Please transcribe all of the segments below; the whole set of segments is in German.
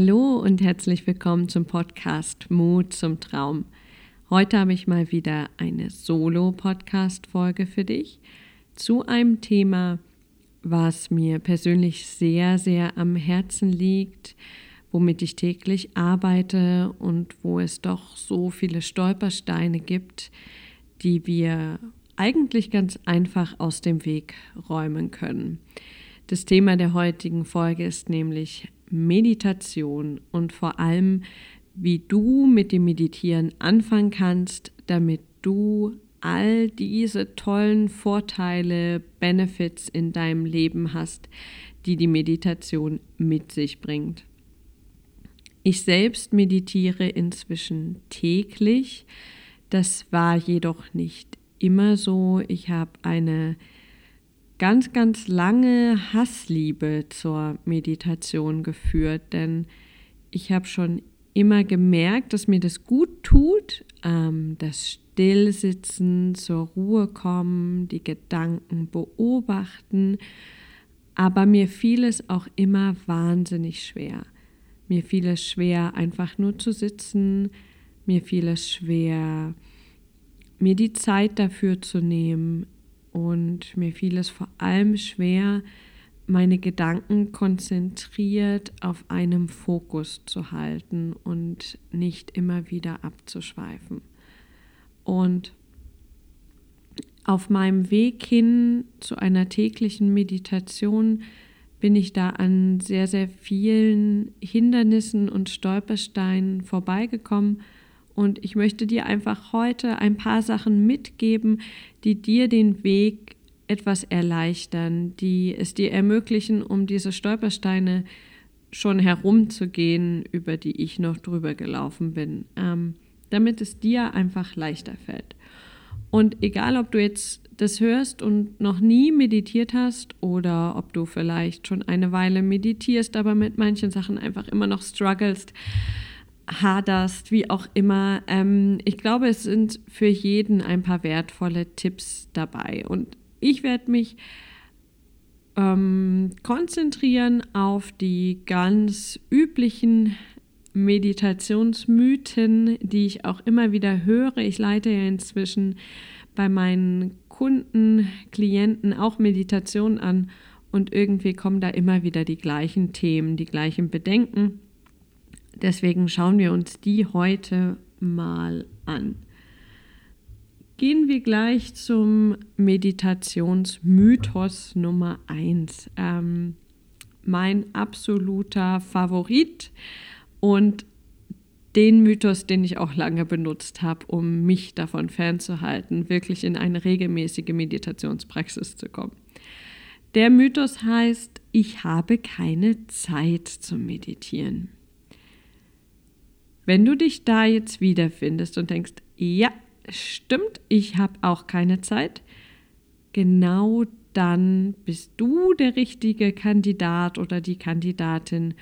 Hallo und herzlich willkommen zum Podcast Mut zum Traum. Heute habe ich mal wieder eine Solo-Podcast-Folge für dich zu einem Thema, was mir persönlich sehr, sehr am Herzen liegt, womit ich täglich arbeite und wo es doch so viele Stolpersteine gibt, die wir eigentlich ganz einfach aus dem Weg räumen können. Das Thema der heutigen Folge ist nämlich Meditation und vor allem, wie du mit dem Meditieren anfangen kannst, damit du all diese tollen Vorteile, Benefits in deinem Leben hast, die die Meditation mit sich bringt. Ich selbst meditiere inzwischen täglich. Das war jedoch nicht immer so. Ich habe eine ganz, ganz lange Hassliebe zur Meditation geführt, denn ich habe schon immer gemerkt, dass mir das gut tut, ähm, das Stillsitzen, zur Ruhe kommen, die Gedanken beobachten, aber mir fiel es auch immer wahnsinnig schwer. Mir fiel es schwer, einfach nur zu sitzen, mir fiel es schwer, mir die Zeit dafür zu nehmen, und mir fiel es vor allem schwer, meine Gedanken konzentriert auf einem Fokus zu halten und nicht immer wieder abzuschweifen. Und auf meinem Weg hin zu einer täglichen Meditation bin ich da an sehr, sehr vielen Hindernissen und Stolpersteinen vorbeigekommen und ich möchte dir einfach heute ein paar Sachen mitgeben, die dir den Weg etwas erleichtern, die es dir ermöglichen, um diese Stolpersteine schon herumzugehen, über die ich noch drüber gelaufen bin, ähm, damit es dir einfach leichter fällt. Und egal, ob du jetzt das hörst und noch nie meditiert hast oder ob du vielleicht schon eine Weile meditierst, aber mit manchen Sachen einfach immer noch strugglest, haderst, wie auch immer. Ähm, ich glaube, es sind für jeden ein paar wertvolle Tipps dabei. Und ich werde mich ähm, konzentrieren auf die ganz üblichen Meditationsmythen, die ich auch immer wieder höre. Ich leite ja inzwischen bei meinen Kunden, Klienten auch Meditation an und irgendwie kommen da immer wieder die gleichen Themen, die gleichen Bedenken. Deswegen schauen wir uns die heute mal an. Gehen wir gleich zum Meditationsmythos Nummer 1. Ähm, mein absoluter Favorit und den Mythos, den ich auch lange benutzt habe, um mich davon fernzuhalten, wirklich in eine regelmäßige Meditationspraxis zu kommen. Der Mythos heißt, ich habe keine Zeit zum Meditieren. Wenn du dich da jetzt wiederfindest und denkst, ja, stimmt, ich habe auch keine Zeit, genau dann bist du der richtige Kandidat oder die Kandidatin,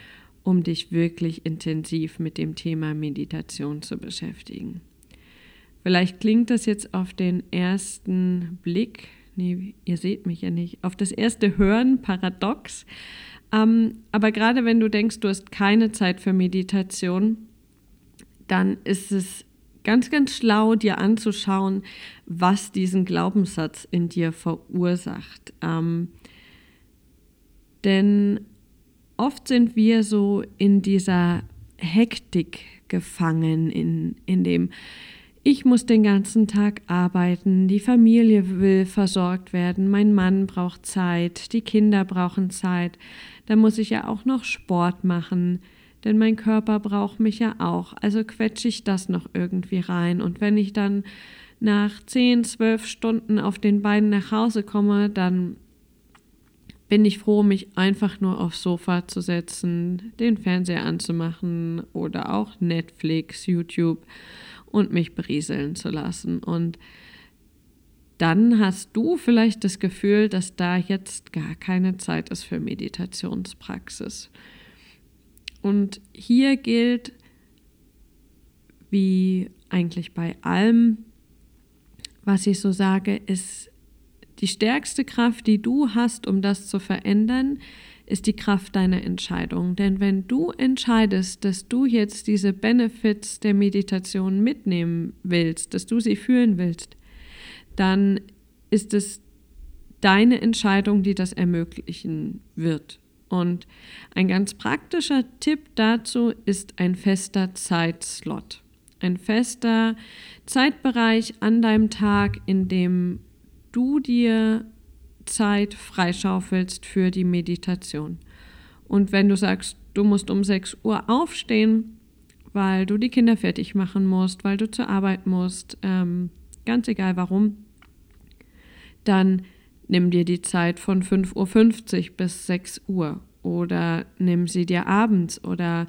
um dich wirklich intensiv mit dem Thema Meditation zu beschäftigen. Vielleicht klingt das jetzt auf den ersten Blick, nee, ihr seht mich ja nicht, auf das erste Hören paradox. Ähm, aber gerade wenn du denkst, du hast keine Zeit für Meditation, dann ist es ganz, ganz schlau, dir anzuschauen, was diesen Glaubenssatz in dir verursacht. Ähm, denn oft sind wir so in dieser Hektik gefangen, in, in dem ich muss den ganzen Tag arbeiten, die Familie will versorgt werden, mein Mann braucht Zeit, die Kinder brauchen Zeit, da muss ich ja auch noch Sport machen, denn mein Körper braucht mich ja auch. Also quetsche ich das noch irgendwie rein. Und wenn ich dann nach 10, 12 Stunden auf den Beinen nach Hause komme, dann bin ich froh, mich einfach nur aufs Sofa zu setzen, den Fernseher anzumachen oder auch Netflix, YouTube und mich berieseln zu lassen. Und dann hast du vielleicht das Gefühl, dass da jetzt gar keine Zeit ist für Meditationspraxis. Und hier gilt, wie eigentlich bei allem, was ich so sage, ist die stärkste Kraft, die du hast, um das zu verändern, ist die Kraft deiner Entscheidung. Denn wenn du entscheidest, dass du jetzt diese Benefits der Meditation mitnehmen willst, dass du sie fühlen willst, dann ist es deine Entscheidung, die das ermöglichen wird. Und ein ganz praktischer Tipp dazu ist ein fester Zeitslot. Ein fester Zeitbereich an deinem Tag, in dem du dir Zeit freischaufelst für die Meditation. Und wenn du sagst, du musst um 6 Uhr aufstehen, weil du die Kinder fertig machen musst, weil du zur Arbeit musst, ähm, ganz egal warum, dann nimm dir die Zeit von 5.50 Uhr bis 6 Uhr oder nimm sie dir abends oder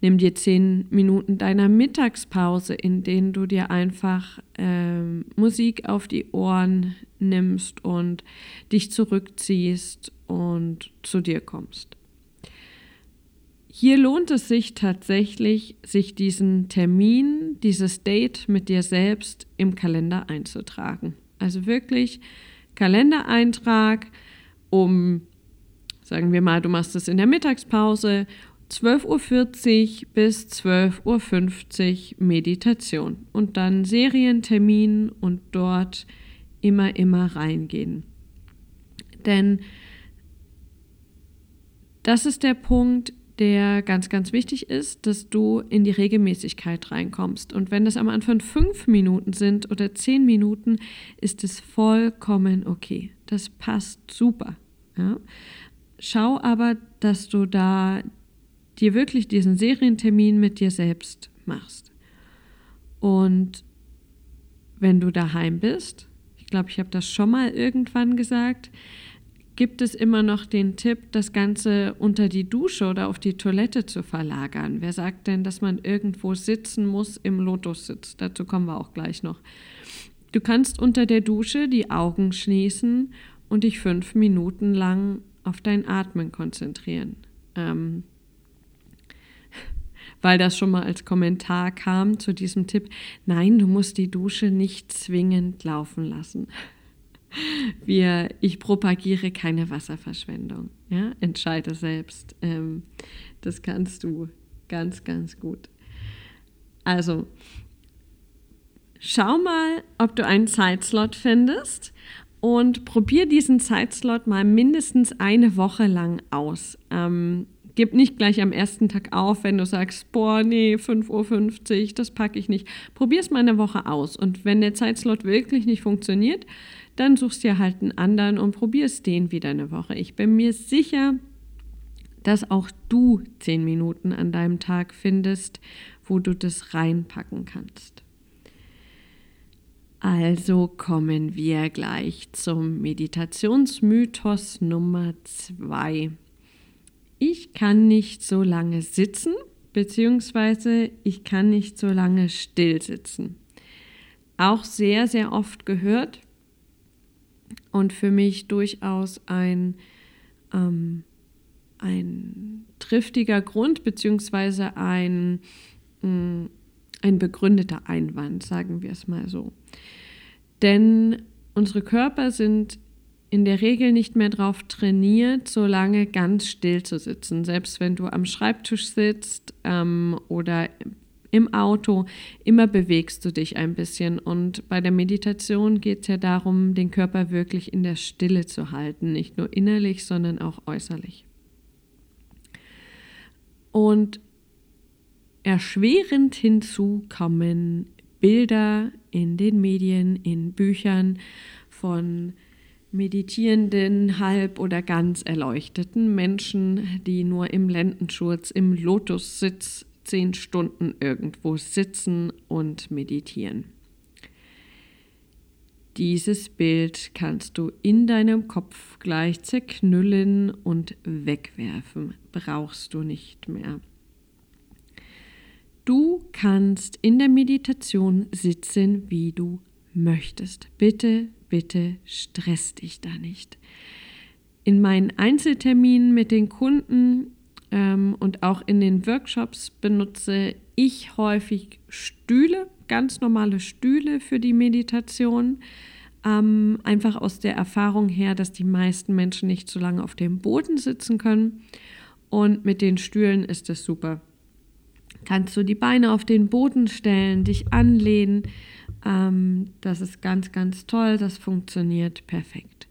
nimm dir 10 Minuten deiner Mittagspause, in denen du dir einfach ähm, Musik auf die Ohren nimmst und dich zurückziehst und zu dir kommst. Hier lohnt es sich tatsächlich, sich diesen Termin, dieses Date mit dir selbst im Kalender einzutragen. Also wirklich Kalendereintrag um, sagen wir mal, du machst es in der Mittagspause, 12.40 Uhr bis 12.50 Uhr Meditation und dann Serientermin und dort immer, immer reingehen. Denn das ist der Punkt, der ganz, ganz wichtig ist, dass du in die Regelmäßigkeit reinkommst. Und wenn das am Anfang fünf Minuten sind oder zehn Minuten, ist es vollkommen okay. Das passt super. Ja? Schau aber, dass du da dir wirklich diesen Serientermin mit dir selbst machst. Und wenn du daheim bist, ich glaube, ich habe das schon mal irgendwann gesagt, gibt es immer noch den Tipp, das Ganze unter die Dusche oder auf die Toilette zu verlagern. Wer sagt denn, dass man irgendwo sitzen muss im Lotussitz? Dazu kommen wir auch gleich noch. Du kannst unter der Dusche die Augen schließen und dich fünf Minuten lang auf dein Atmen konzentrieren. Ähm, weil das schon mal als Kommentar kam zu diesem Tipp. Nein, du musst die Dusche nicht zwingend laufen lassen. Wir, ich propagiere keine Wasserverschwendung. Ja? Entscheide selbst. Ähm, das kannst du ganz, ganz gut. Also, schau mal, ob du einen Zeitslot findest und probier diesen Zeitslot mal mindestens eine Woche lang aus. Ähm, gib nicht gleich am ersten Tag auf, wenn du sagst, boah, nee, 5.50 Uhr, das packe ich nicht. Probier es mal eine Woche aus. Und wenn der Zeitslot wirklich nicht funktioniert, dann suchst dir halt einen anderen und probierst den wieder eine Woche. Ich bin mir sicher, dass auch du zehn Minuten an deinem Tag findest, wo du das reinpacken kannst. Also kommen wir gleich zum Meditationsmythos Nummer zwei. Ich kann nicht so lange sitzen, beziehungsweise ich kann nicht so lange still sitzen. Auch sehr, sehr oft gehört, und für mich durchaus ein, ähm, ein triftiger Grund beziehungsweise ein, mh, mm, ein begründeter Einwand, sagen wir es mal so. Denn unsere Körper sind in der Regel nicht mehr darauf trainiert, so lange ganz still zu sitzen. Selbst wenn du am Schreibtisch sitzt ähm, oder im Auto, immer bewegst du dich ein bisschen. Und bei der Meditation geht es ja darum, den Körper wirklich in der Stille zu halten, nicht nur innerlich, sondern auch äußerlich. Und erschwerend hinzu kommen Bilder in den Medien, in Büchern von meditierenden, halb oder ganz erleuchteten Menschen, die nur im Lendenschurz, im Lotussitz zehn Stunden irgendwo sitzen und meditieren. Dieses Bild kannst du in deinem Kopf gleich zerknüllen und wegwerfen. Brauchst du nicht mehr. Du kannst in der Meditation sitzen, wie du möchtest. Bitte, bitte stress dich da nicht. In meinen Einzelterminen mit den Kunden ähm, und auch in den Workshops benutze ich häufig Stühle, ganz normale Stühle für die Meditation. Ähm, einfach aus der Erfahrung her, dass die meisten Menschen nicht so lange auf dem Boden sitzen können. Und mit den Stühlen ist es super. Kannst du die Beine auf den Boden stellen, dich anlehnen. Ähm, das ist ganz, ganz toll. Das funktioniert perfekt.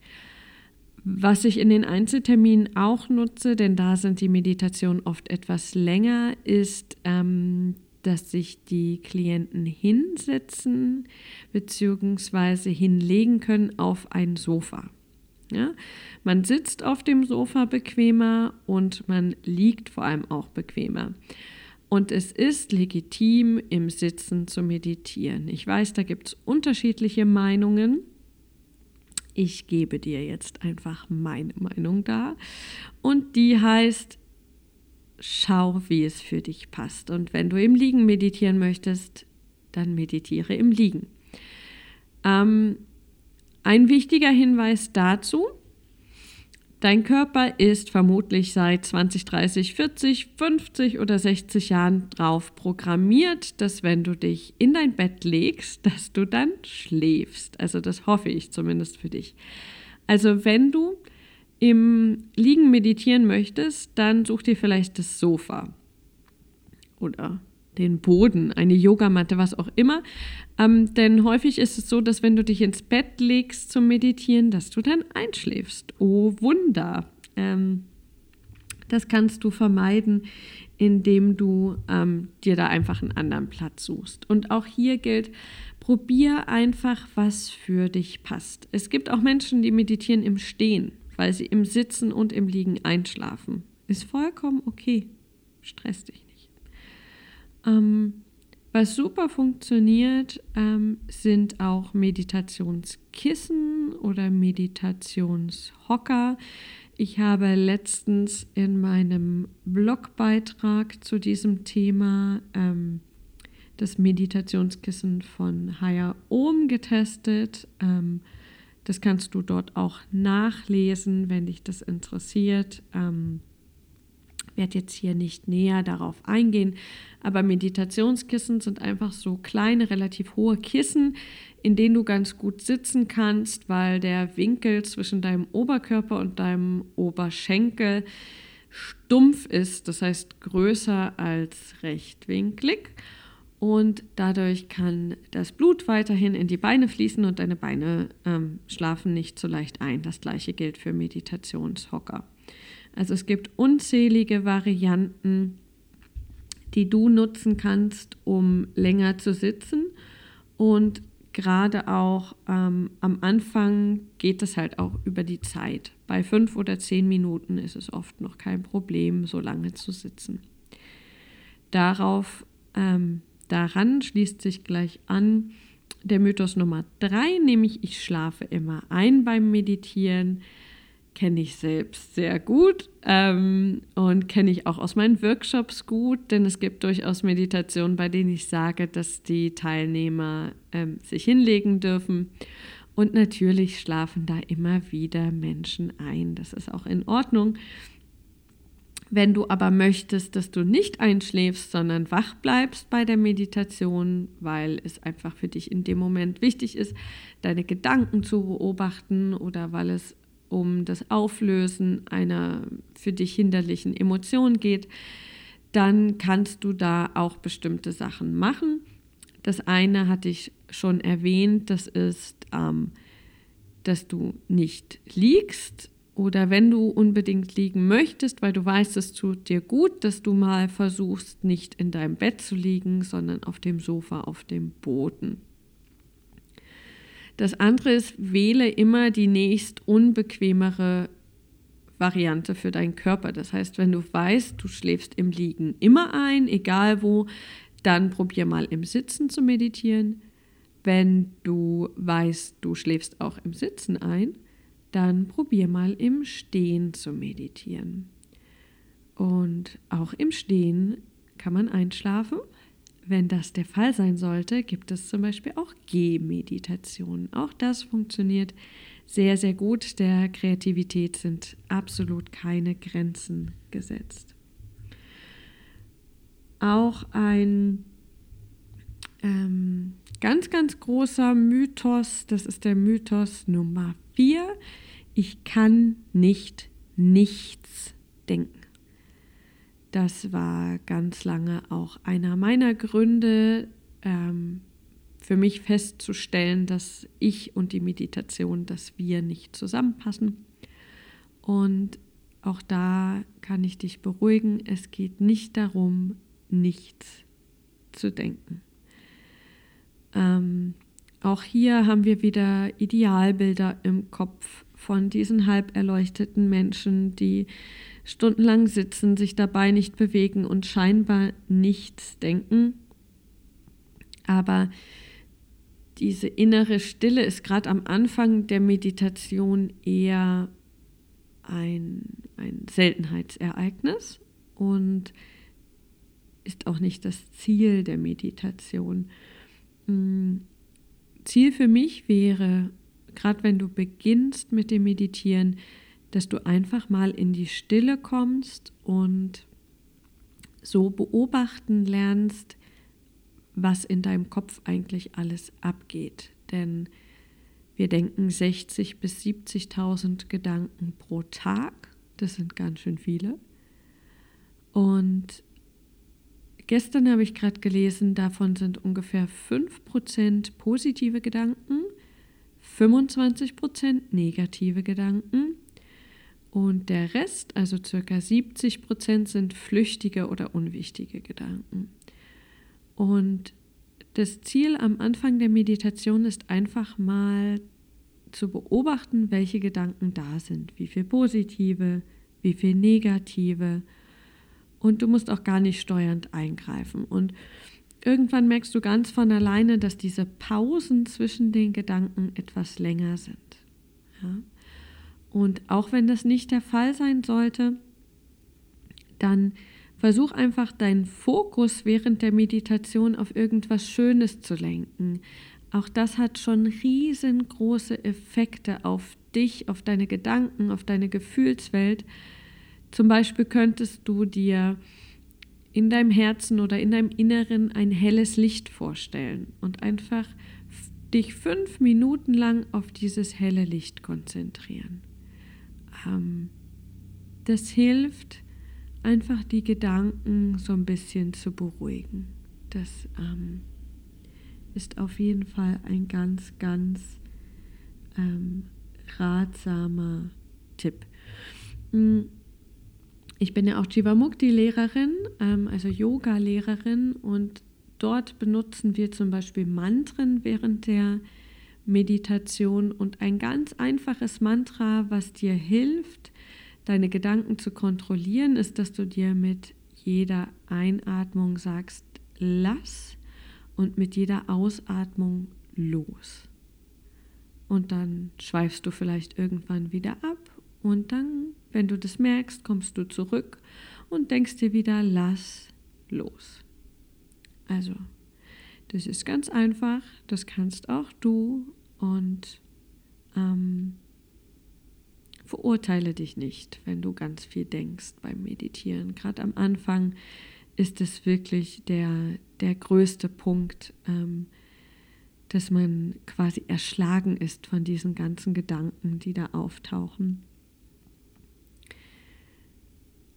Was ich in den Einzelterminen auch nutze, denn da sind die Meditationen oft etwas länger, ist, ähm, dass sich die Klienten hinsetzen bzw. hinlegen können auf ein Sofa. Ja? Man sitzt auf dem Sofa bequemer und man liegt vor allem auch bequemer. Und es ist legitim, im Sitzen zu meditieren. Ich weiß, da gibt es unterschiedliche Meinungen. Ich gebe dir jetzt einfach meine Meinung da. Und die heißt, schau, wie es für dich passt. Und wenn du im Liegen meditieren möchtest, dann meditiere im Liegen. Ähm, ein wichtiger Hinweis dazu, Dein Körper ist vermutlich seit 20, 30, 40, 50 oder 60 Jahren drauf programmiert, dass wenn du dich in dein Bett legst, dass du dann schläfst. Also das hoffe ich zumindest für dich. Also wenn du im Liegen meditieren möchtest, dann such dir vielleicht das Sofa oder den Boden, eine Yogamatte, was auch immer. Ähm, denn häufig ist es so, dass wenn du dich ins Bett legst zum Meditieren, dass du dann einschläfst. Oh Wunder! Ähm, das kannst du vermeiden, indem du ähm, dir da einfach einen anderen Platz suchst. Und auch hier gilt, probier einfach, was für dich passt. Es gibt auch Menschen, die meditieren im Stehen, weil sie im Sitzen und im Liegen einschlafen. Ist vollkommen okay. Stress dich nicht. Ähm, was super funktioniert, ähm, sind auch Meditationskissen oder Meditationshocker. Ich habe letztens in meinem Blogbeitrag zu diesem Thema ähm, das Meditationskissen von Haya Om getestet. Ähm, das kannst du dort auch nachlesen, wenn dich das interessiert. Ähm, werde jetzt hier nicht näher darauf eingehen, aber Meditationskissen sind einfach so kleine, relativ hohe Kissen, in denen du ganz gut sitzen kannst, weil der Winkel zwischen deinem Oberkörper und deinem Oberschenkel stumpf ist, das heißt größer als rechtwinklig. Und dadurch kann das Blut weiterhin in die Beine fließen und deine Beine ähm, schlafen nicht so leicht ein. Das gleiche gilt für Meditationshocker. Also es gibt unzählige Varianten, die du nutzen kannst, um länger zu sitzen. Und gerade auch ähm, am Anfang geht es halt auch über die Zeit. Bei fünf oder zehn Minuten ist es oft noch kein Problem, so lange zu sitzen. Darauf, ähm, daran schließt sich gleich an der Mythos Nummer drei, nämlich ich schlafe immer ein beim Meditieren kenne ich selbst sehr gut ähm, und kenne ich auch aus meinen Workshops gut, denn es gibt durchaus Meditationen, bei denen ich sage, dass die Teilnehmer ähm, sich hinlegen dürfen. Und natürlich schlafen da immer wieder Menschen ein. Das ist auch in Ordnung. Wenn du aber möchtest, dass du nicht einschläfst, sondern wach bleibst bei der Meditation, weil es einfach für dich in dem Moment wichtig ist, deine Gedanken zu beobachten oder weil es um das Auflösen einer für dich hinderlichen Emotion geht, dann kannst du da auch bestimmte Sachen machen. Das eine hatte ich schon erwähnt, das ist, ähm, dass du nicht liegst oder wenn du unbedingt liegen möchtest, weil du weißt, es tut dir gut, dass du mal versuchst, nicht in deinem Bett zu liegen, sondern auf dem Sofa, auf dem Boden. Das andere ist, wähle immer die nächst unbequemere Variante für deinen Körper. Das heißt, wenn du weißt, du schläfst im Liegen immer ein, egal wo, dann probier mal im Sitzen zu meditieren. Wenn du weißt, du schläfst auch im Sitzen ein, dann probier mal im Stehen zu meditieren. Und auch im Stehen kann man einschlafen. Wenn das der Fall sein sollte, gibt es zum Beispiel auch Gehmeditationen. Auch das funktioniert sehr, sehr gut. Der Kreativität sind absolut keine Grenzen gesetzt. Auch ein ähm, ganz, ganz großer Mythos, das ist der Mythos Nummer vier. Ich kann nicht nichts denken. Das war ganz lange auch einer meiner Gründe, ähm, für mich festzustellen, dass ich und die Meditation, dass wir nicht zusammenpassen. Und auch da kann ich dich beruhigen, es geht nicht darum, nichts zu denken. Ähm, auch hier haben wir wieder Idealbilder im Kopf von diesen halb erleuchteten Menschen, die stundenlang sitzen, sich dabei nicht bewegen und scheinbar nichts denken. Aber diese innere Stille ist gerade am Anfang der Meditation eher ein, ein Seltenheitsereignis und ist auch nicht das Ziel der Meditation. Hm, Ziel für mich wäre, gerade wenn du beginnst mit dem Meditieren, dass du einfach mal in die Stille kommst und so beobachten lernst, was in deinem Kopf eigentlich alles abgeht. Denn wir denken 60.000 bis 70.000 Gedanken pro Tag. Das sind ganz schön viele. Und gestern habe ich gerade gelesen, davon sind ungefähr 5% positive Gedanken, 25% negative Gedanken und der Rest, also circa 70%, sind flüchtige oder unwichtige Gedanken. Und das Ziel am Anfang der Meditation ist einfach mal zu beobachten, welche Gedanken da sind, wie viel positive, wie viel negative. Und du musst auch gar nicht steuernd eingreifen. Und irgendwann merkst du ganz von alleine, dass diese Pausen zwischen den Gedanken etwas länger sind. Ja? Und auch wenn das nicht der Fall sein sollte, dann Versuch einfach deinen Fokus während der Meditation auf irgendwas Schönes zu lenken. Auch das hat schon riesengroße Effekte auf dich, auf deine Gedanken, auf deine Gefühlswelt. Zum Beispiel könntest du dir in deinem Herzen oder in deinem Inneren ein helles Licht vorstellen und einfach dich fünf Minuten lang auf dieses helle Licht konzentrieren. Ähm, das hilft, einfach die Gedanken so ein bisschen zu beruhigen. Das ähm, ist auf jeden Fall ein ganz, ganz ähm, ratsamer Tipp. Hm, ich bin ja auch Jivamukti-Lehrerin, ähm, also Yoga-Lehrerin und dort benutzen wir zum Beispiel Mantren während der Meditation und ein ganz einfaches Mantra, was dir hilft, deine Gedanken zu kontrollieren, ist, dass du dir mit jeder Einatmung sagst, lass und mit jeder Ausatmung los. Und dann schweifst du vielleicht irgendwann wieder ab und dann, wenn du das merkst, kommst du zurück und denkst dir wieder, lass los. Also, das ist ganz einfach, das kannst auch du und ähm, verurteile dich nicht, wenn du ganz viel denkst beim Meditieren. Gerade am Anfang ist es wirklich der, der größte Punkt, ähm, dass man quasi erschlagen ist von diesen ganzen Gedanken, die da auftauchen.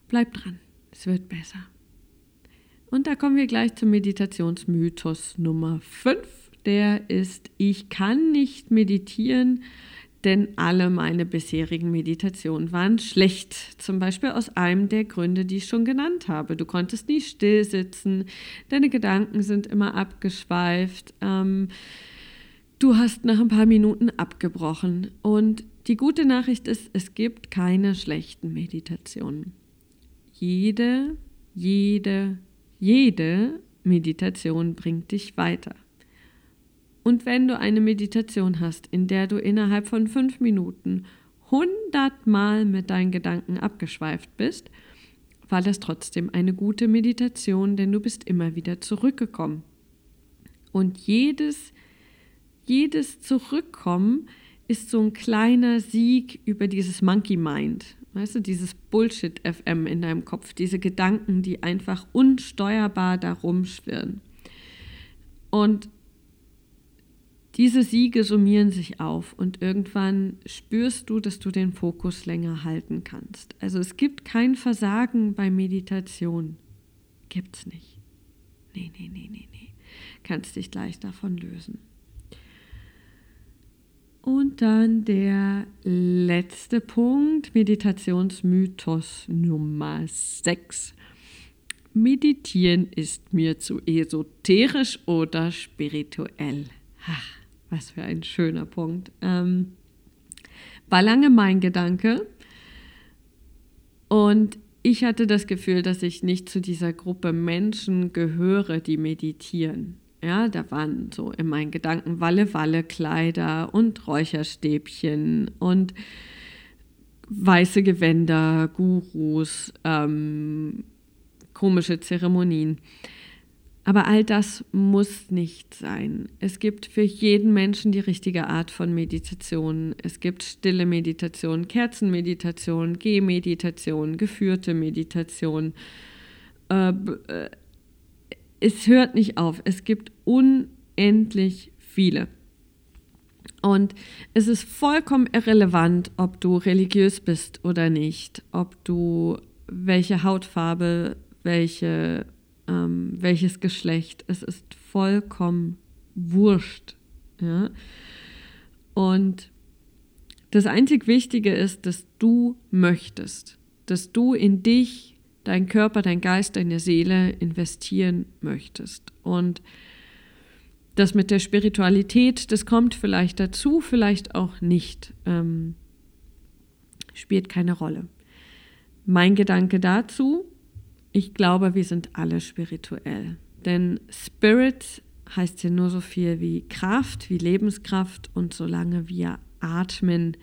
Bleib dran, es wird besser. Und da kommen wir gleich zum Meditationsmythos Nummer 5. Der ist, ich kann nicht meditieren, denn alle meine bisherigen Meditationen waren schlecht. Zum Beispiel aus einem der Gründe, die ich schon genannt habe. Du konntest nie still sitzen, deine Gedanken sind immer abgeschweift, ähm, du hast nach ein paar Minuten abgebrochen. Und die gute Nachricht ist, es gibt keine schlechten Meditationen. Jede, jede, jede Meditation bringt dich weiter. Und wenn du eine Meditation hast, in der du innerhalb von fünf Minuten hundertmal mit deinen Gedanken abgeschweift bist, war das trotzdem eine gute Meditation, denn du bist immer wieder zurückgekommen. Und jedes, jedes Zurückkommen ist so ein kleiner Sieg über dieses Monkey Mind. Weißt du, dieses Bullshit FM in deinem Kopf, diese Gedanken, die einfach unsteuerbar darum schwirren. Und diese Siege summieren sich auf und irgendwann spürst du, dass du den Fokus länger halten kannst. Also es gibt kein Versagen bei Meditation. Gibt's nicht. Nee, nee, nee, nee, nee. Kannst dich gleich davon lösen. Und dann der letzte Punkt, Meditationsmythos Nummer 6. Meditieren ist mir zu esoterisch oder spirituell. Ach, was für ein schöner Punkt. Ähm, war lange mein Gedanke. Und ich hatte das Gefühl, dass ich nicht zu dieser Gruppe Menschen gehöre, die meditieren. Ja, da waren so in meinen Gedanken Walle-Walle-Kleider und Räucherstäbchen und weiße Gewänder, Gurus, ähm, komische Zeremonien. Aber all das muss nicht sein. Es gibt für jeden Menschen die richtige Art von Meditation. Es gibt stille Meditation, Kerzenmeditation, Gehmeditation, geführte Meditation. Äh, äh es hört nicht auf. Es gibt unendlich viele. Und es ist vollkommen irrelevant, ob du religiös bist oder nicht, ob du welche Hautfarbe, welche, ähm, welches Geschlecht. Es ist vollkommen wurscht. Ja? Und das einzig Wichtige ist, dass du möchtest, dass du in dich dein Körper, dein Geist, deine Seele investieren möchtest. Und das mit der Spiritualität, das kommt vielleicht dazu, vielleicht auch nicht. Ähm, spielt keine Rolle. Mein Gedanke dazu, ich glaube, wir sind alle spirituell. Denn Spirit heißt ja nur so viel wie Kraft, wie Lebenskraft. Und solange wir atmen,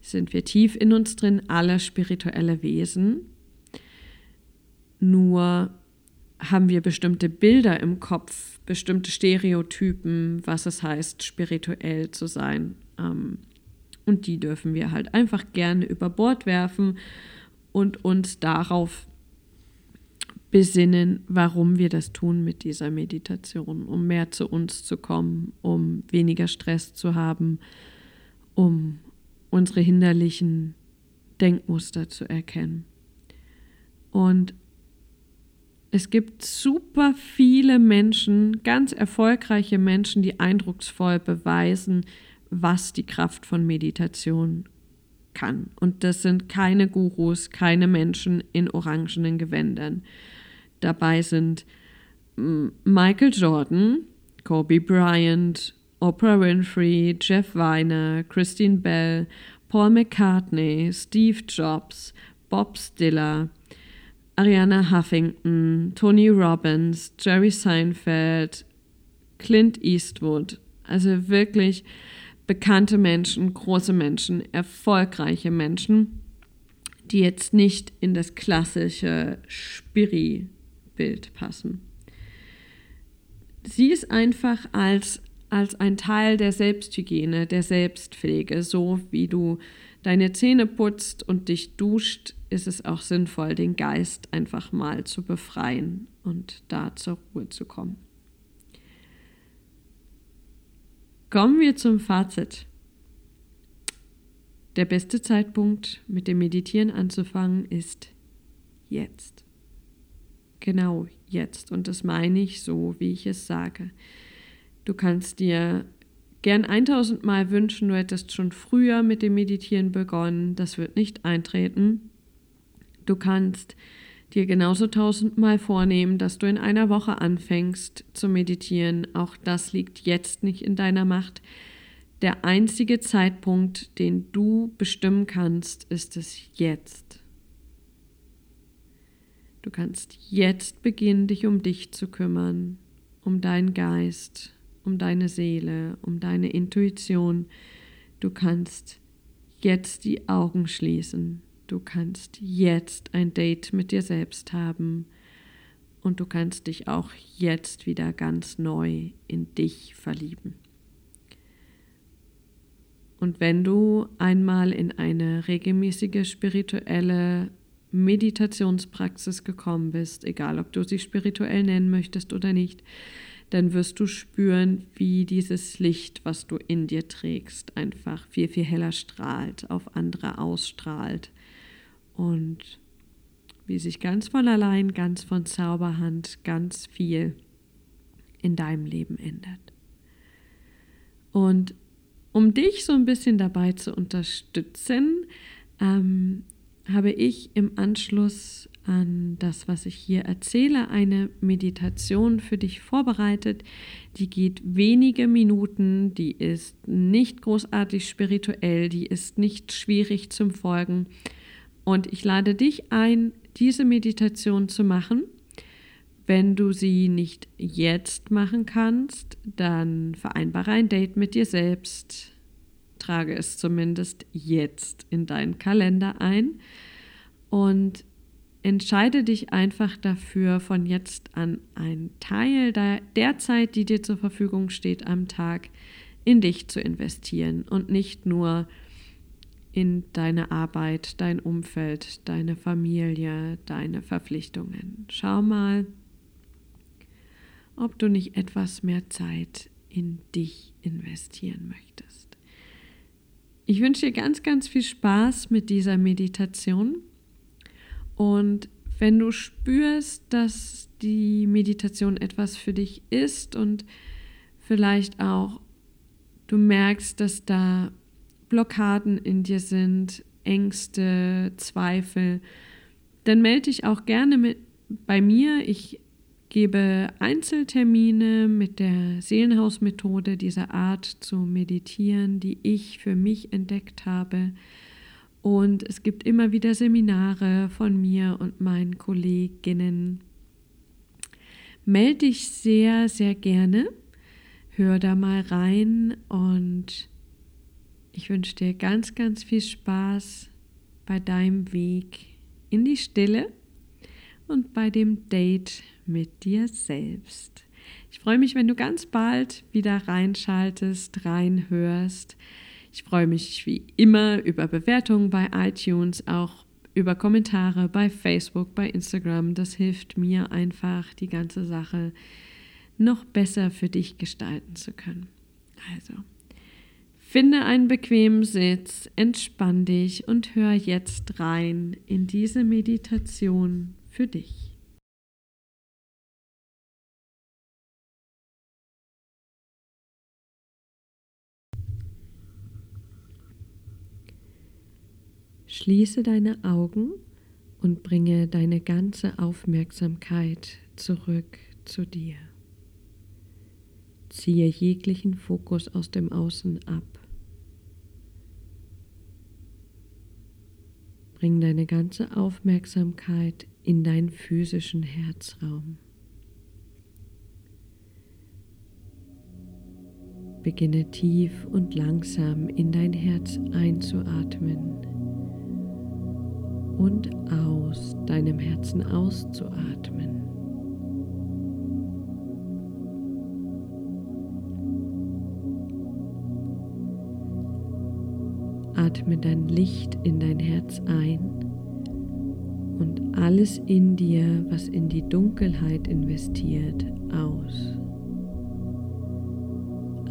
sind wir tief in uns drin, alle spirituelle Wesen. Nur haben wir bestimmte Bilder im Kopf, bestimmte Stereotypen, was es heißt, spirituell zu sein. Ähm, und die dürfen wir halt einfach gerne über Bord werfen und uns darauf besinnen, warum wir das tun mit dieser Meditation, um mehr zu uns zu kommen, um weniger Stress zu haben, um unsere hinderlichen Denkmuster zu erkennen. Und es gibt super viele Menschen, ganz erfolgreiche Menschen, die eindrucksvoll beweisen, was die Kraft von Meditation kann. Und das sind keine Gurus, keine Menschen in orangenen Gewändern. Dabei sind Michael Jordan, Kobe Bryant, Oprah Winfrey, Jeff Weiner, Christine Bell, Paul McCartney, Steve Jobs, Bob Stiller, Ariana Huffington, Tony Robbins, Jerry Seinfeld, Clint Eastwood. Also wirklich bekannte Menschen, große Menschen, erfolgreiche Menschen, die jetzt nicht in das klassische Spiri-Bild passen. Sie ist einfach als, als ein Teil der Selbsthygiene, der Selbstpflege, so wie du deine Zähne putzt und dich duscht, ist es auch sinnvoll, den Geist einfach mal zu befreien und da zur Ruhe zu kommen. Kommen wir zum Fazit. Der beste Zeitpunkt, mit dem Meditieren anzufangen, ist jetzt. Genau jetzt. Und das meine ich so, wie ich es sage. Du kannst dir gern 1000 Mal wünschen, du hättest schon früher mit dem Meditieren begonnen. Das wird nicht eintreten. Du kannst dir genauso tausendmal vornehmen, dass du in einer Woche anfängst zu meditieren. Auch das liegt jetzt nicht in deiner Macht. Der einzige Zeitpunkt, den du bestimmen kannst, ist es jetzt. Du kannst jetzt beginnen, dich um dich zu kümmern, um deinen Geist, um deine Seele, um deine Intuition. Du kannst jetzt die Augen schließen. Du kannst jetzt ein Date mit dir selbst haben. Und du kannst dich auch jetzt wieder ganz neu in dich verlieben. Und wenn du einmal in eine regelmäßige spirituelle Meditationspraxis gekommen bist, egal ob du sie spirituell nennen möchtest oder nicht, dann wirst du spüren, wie dieses Licht, was du in dir trägst, einfach viel, viel heller strahlt, auf andere ausstrahlt und wie sich ganz von allein, ganz von Zauberhand ganz viel in deinem Leben ändert. Und um dich so ein bisschen dabei zu unterstützen, ähm, habe ich im Anschluss an das, was ich hier erzähle, eine Meditation für dich vorbereitet. Die geht wenige Minuten, die ist nicht großartig spirituell, die ist nicht schwierig zum Folgen. Und ich lade dich ein, diese Meditation zu machen. Wenn du sie nicht jetzt machen kannst, dann vereinbare ein Date mit dir selbst. Trage es zumindest jetzt in deinen Kalender ein und entscheide dich einfach dafür, von jetzt an einen Teil der, Zeit, die dir zur Verfügung steht am Tag, in dich zu investieren und nicht nur in deine Arbeit, dein Umfeld, deine Familie, deine Verpflichtungen. Schau mal, ob du nicht etwas mehr Zeit in dich investieren möchtest. Ich wünsche dir ganz, ganz viel Spaß mit dieser Meditation und wenn du spürst, dass die Meditation etwas für dich ist und vielleicht auch du merkst, dass da Blockaden in dir sind, Ängste, Zweifel, dann melde dich auch gerne mit bei mir. Ich gebe Einzeltermine mit der Seelenhausmethode dieser Art zu meditieren, die ich für mich entdeckt habe. Und es gibt immer wieder Seminare von mir und meinen Kolleginnen. Melde dich sehr, sehr gerne. Hör da mal rein und ich wünsche dir ganz, ganz viel Spaß bei deinem Weg in die Stille und bei dem Date mit dir selbst. Ich freue mich, wenn du ganz bald wieder reinschaltest, reinhörst. Ich freue mich wie immer über Bewertungen bei iTunes, auch über Kommentare bei Facebook, bei Instagram. Das hilft mir einfach, die ganze Sache noch besser für dich gestalten zu können. Also, finde einen bequemen Sitz, entspann dich und hör jetzt rein in diese Meditation für dich. Schließe deine Augen und bringe deine ganze Aufmerksamkeit zurück zu dir. Ziehe jeglichen Fokus aus dem Außen ab. Bring deine ganze Aufmerksamkeit in deinen physischen Herzraum. Beginne tief und langsam in dein Herz einzuatmen und aus deinem Herzen auszuatmen. Atme dein Licht in dein Herz ein und alles in dir, was in die Dunkelheit investiert, aus.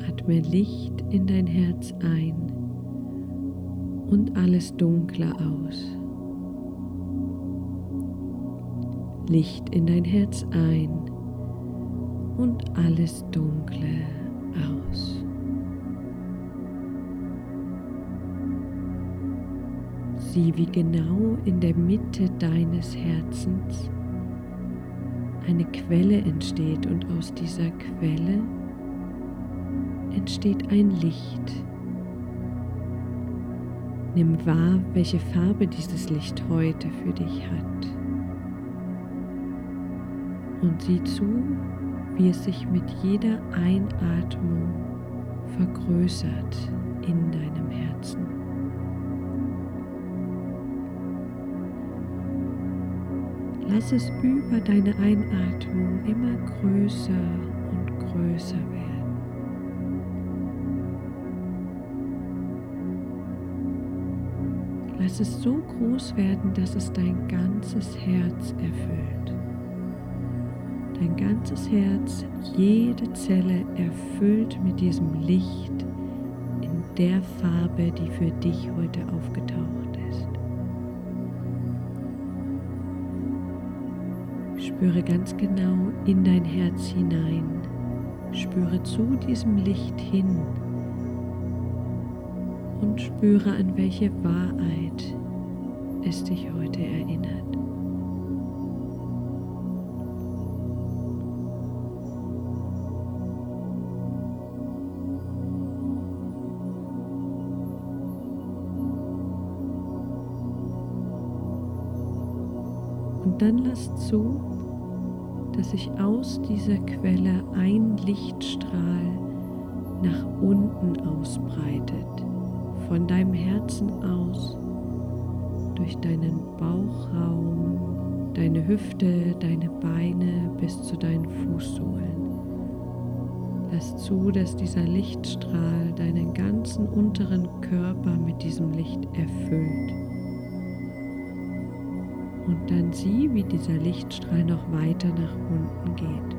Atme Licht in dein Herz ein und alles Dunkle aus. Licht in dein Herz ein und alles Dunkle aus. Sieh, wie genau in der Mitte deines Herzens eine Quelle entsteht und aus dieser Quelle entsteht ein Licht. Nimm wahr, welche Farbe dieses Licht heute für dich hat und sieh zu, wie es sich mit jeder Einatmung vergrößert in deinem Herzen. Lass es über deine Einatmung immer größer und größer werden. Lass es so groß werden, dass es dein ganzes Herz erfüllt dein ganzes Herz, jede Zelle erfüllt mit diesem Licht in der Farbe, die für dich heute aufgetaucht ist. Spüre ganz genau in dein Herz hinein. Spüre zu diesem Licht hin und spüre, an welche Wahrheit es dich heute erinnert. Sich aus dieser Quelle ein Lichtstrahl nach unten ausbreitet, von deinem Herzen aus, durch deinen Bauchraum, deine Hüfte, deine Beine bis zu deinen Fußsohlen. Lass zu, dass dieser Lichtstrahl deinen ganzen unteren Körper mit diesem Licht erfüllt. Und dann sieh, wie dieser Lichtstrahl noch weiter nach unten geht.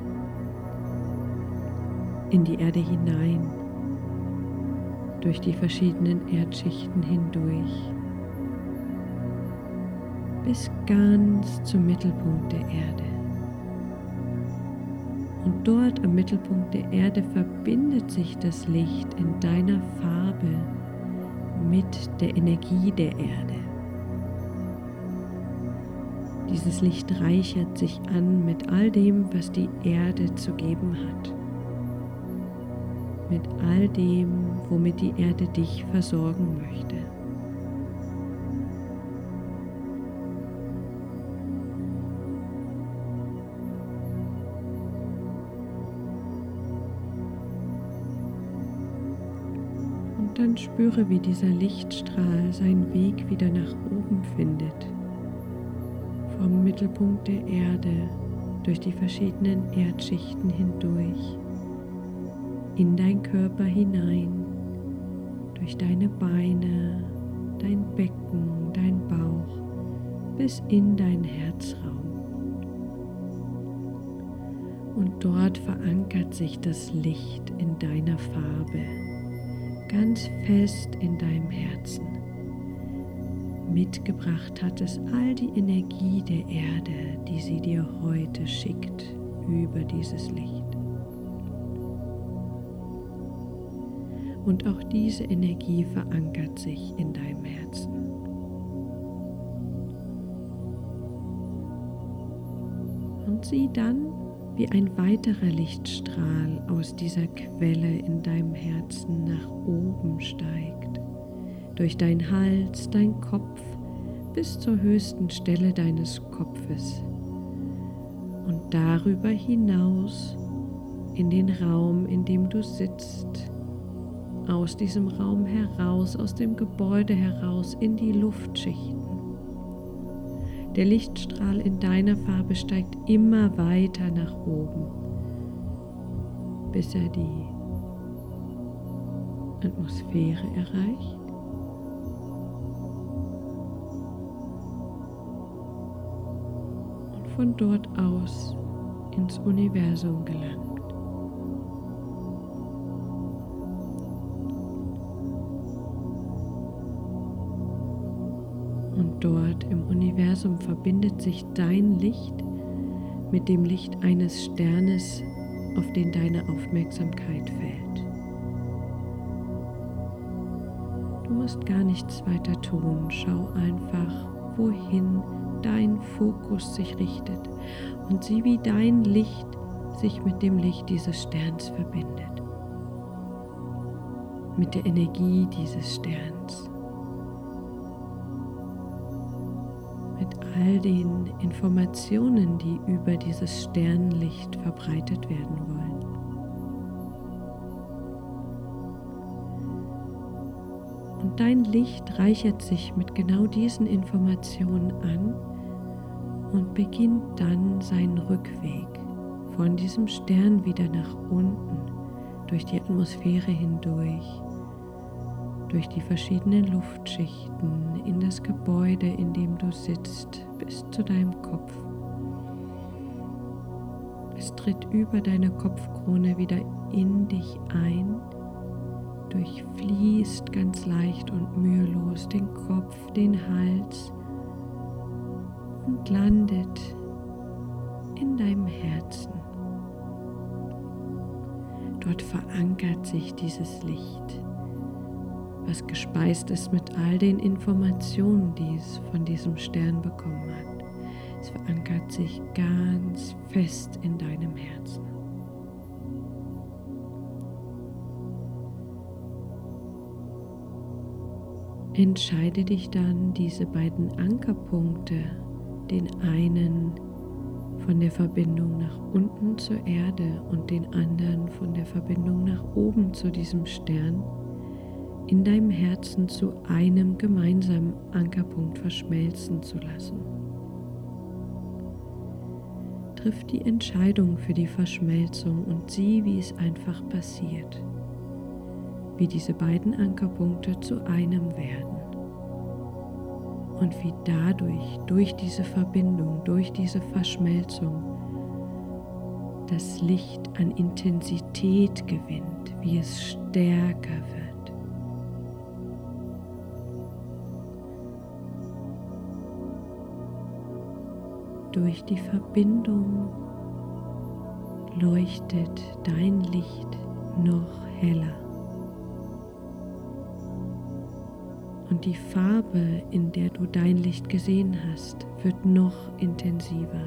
In die Erde hinein, durch die verschiedenen Erdschichten hindurch, bis ganz zum Mittelpunkt der Erde. Und dort am Mittelpunkt der Erde verbindet sich das Licht in deiner Farbe mit der Energie der Erde. Dieses Licht reichert sich an mit all dem, was die Erde zu geben hat. Mit all dem, womit die Erde dich versorgen möchte. Und dann spüre, wie dieser Lichtstrahl seinen Weg wieder nach oben findet Mittelpunkt der Erde durch die verschiedenen Erdschichten hindurch, in dein Körper hinein, durch deine Beine, dein Becken, dein Bauch bis in dein Herzraum. Und dort verankert sich das Licht in deiner Farbe, ganz fest in deinem Herzen mitgebracht hat es all die Energie der Erde, die sie dir heute schickt über dieses Licht. Und auch diese Energie verankert sich in deinem Herzen. Und sieh dann, wie ein weiterer Lichtstrahl aus dieser Quelle in deinem Herzen nach oben steigt durch dein Hals, dein Kopf bis zur höchsten Stelle deines Kopfes und darüber hinaus in den Raum, in dem du sitzt, aus diesem Raum heraus, aus dem Gebäude heraus in die Luftschichten. Der Lichtstrahl in deiner Farbe steigt immer weiter nach oben, bis er die Atmosphäre erreicht. Von dort aus ins Universum gelangt. Und dort im Universum verbindet sich dein Licht mit dem Licht eines Sternes, auf den deine Aufmerksamkeit fällt. Du musst gar nichts weiter tun, schau einfach, wohin dein Fokus sich richtet und sieh, wie dein Licht sich mit dem Licht dieses Sterns verbindet, mit der Energie dieses Sterns, mit all den Informationen, die über dieses Sternlicht verbreitet werden wollen. Und dein Licht reichert sich mit genau diesen Informationen an und beginnt dann seinen Rückweg von diesem Stern wieder nach unten, durch die Atmosphäre hindurch, durch die verschiedenen Luftschichten, in das Gebäude, in dem du sitzt, bis zu deinem Kopf, Es tritt über deine Kopfkrone wieder in dich ein, durchfließt ganz leicht und mühelos den Kopf, den Hals und landet in deinem Herzen. Dort verankert sich dieses Licht, was gespeist ist mit all den Informationen, die es von diesem Stern bekommen hat. Es verankert sich ganz fest in deinem Herzen. Entscheide dich dann, diese beiden Ankerpunkte, den einen von der Verbindung nach unten zur Erde und den anderen von der Verbindung nach oben zu diesem Stern, in deinem Herzen zu einem gemeinsamen Ankerpunkt verschmelzen zu lassen. Triff die Entscheidung für die Verschmelzung und sieh, wie es einfach passiert, wie diese beiden Ankerpunkte zu einem werden und wie dadurch, durch diese Verbindung, durch diese Verschmelzung, das Licht an Intensität gewinnt, wie es stärker wird. Durch die Verbindung leuchtet dein Licht noch heller. Und die Farbe, in der du dein Licht gesehen hast, wird noch intensiver.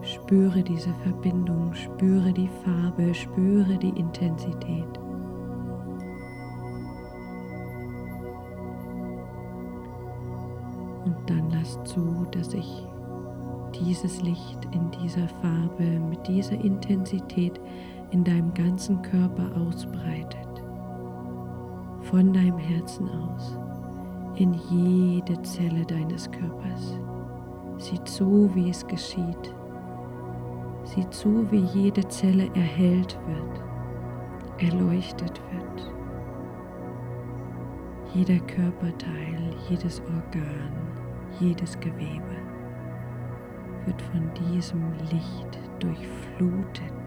Spüre diese Verbindung, spüre die Farbe, spüre die Intensität. Und dann lass zu, dass sich dieses Licht in dieser Farbe mit dieser Intensität in deinem ganzen Körper ausbreitet von deinem Herzen aus in jede Zelle deines Körpers. Sieh zu, wie es geschieht. Sieh zu, wie jede Zelle erhellt wird, erleuchtet wird. Jeder Körperteil, jedes Organ, jedes Gewebe wird von diesem Licht durchflutet.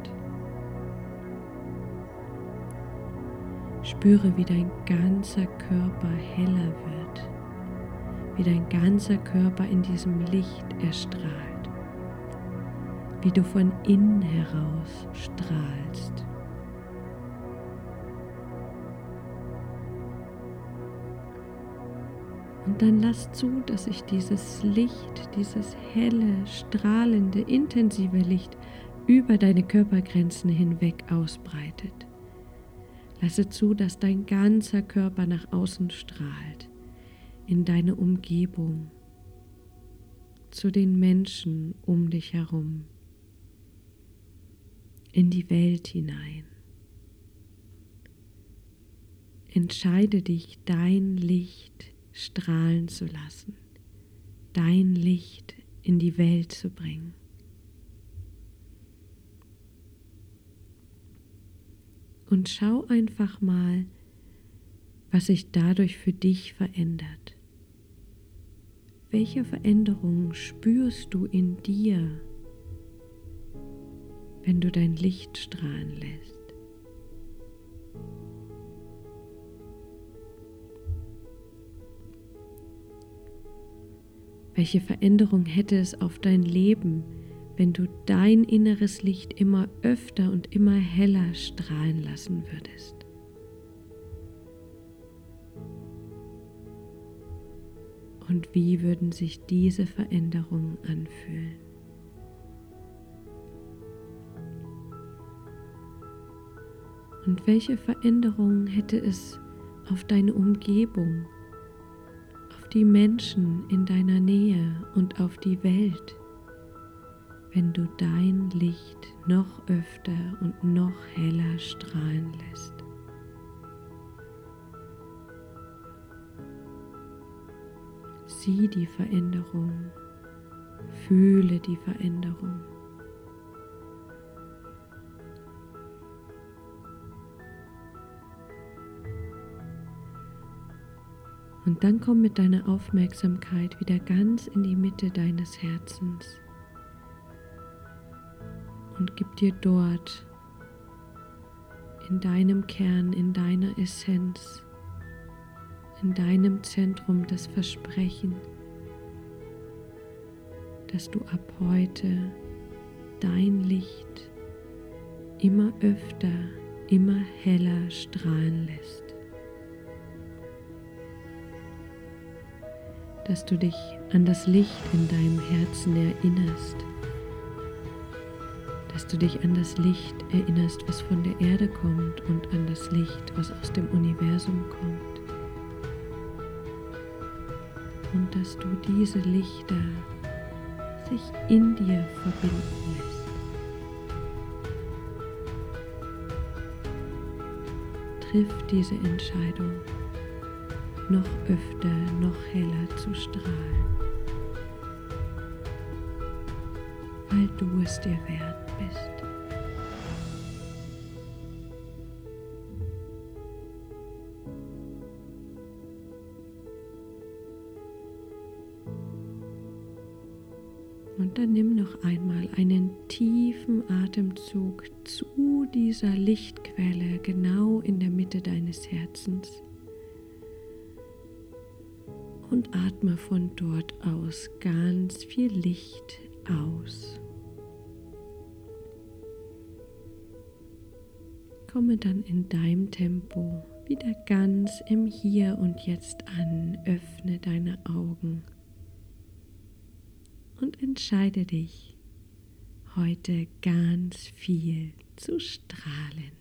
Spüre, wie dein ganzer Körper heller wird, wie dein ganzer Körper in diesem Licht erstrahlt, wie du von innen heraus strahlst. Und dann lass zu, dass sich dieses Licht, dieses helle, strahlende, intensive Licht über deine Körpergrenzen hinweg ausbreitet. Lasse zu, dass dein ganzer Körper nach außen strahlt, in deine Umgebung, zu den Menschen um dich herum, in die Welt hinein. Entscheide dich, dein Licht strahlen zu lassen, dein Licht in die Welt zu bringen. Und schau einfach mal, was sich dadurch für dich verändert. Welche Veränderungen spürst du in dir, wenn du dein Licht strahlen lässt? Welche Veränderung hätte es auf dein Leben, wenn du dein inneres Licht immer öfter und immer heller strahlen lassen würdest. Und wie würden sich diese Veränderungen anfühlen? Und welche Veränderungen hätte es auf deine Umgebung, auf die Menschen in deiner Nähe und auf die Welt? Wenn du dein Licht noch öfter und noch heller strahlen lässt. Sieh die Veränderung, fühle die Veränderung. Und dann komm mit deiner Aufmerksamkeit wieder ganz in die Mitte deines Herzens und gib dir dort in deinem Kern, in deiner Essenz, in deinem Zentrum das Versprechen, dass du ab heute dein Licht immer öfter, immer heller strahlen lässt. Dass du dich an das Licht in deinem Herzen erinnerst dass du dich an das Licht erinnerst, was von der Erde kommt und an das Licht, was aus dem Universum kommt. Und dass du diese Lichter sich in dir verbinden lässt. Triff diese Entscheidung, noch öfter, noch heller zu strahlen, weil du es dir wert bist. Und dann nimm noch einmal einen tiefen Atemzug zu dieser Lichtquelle genau in der Mitte deines Herzens. Und atme von dort aus ganz viel Licht aus. Komme dann in deinem Tempo wieder ganz im Hier und Jetzt an, öffne deine Augen und entscheide dich, heute ganz viel zu strahlen.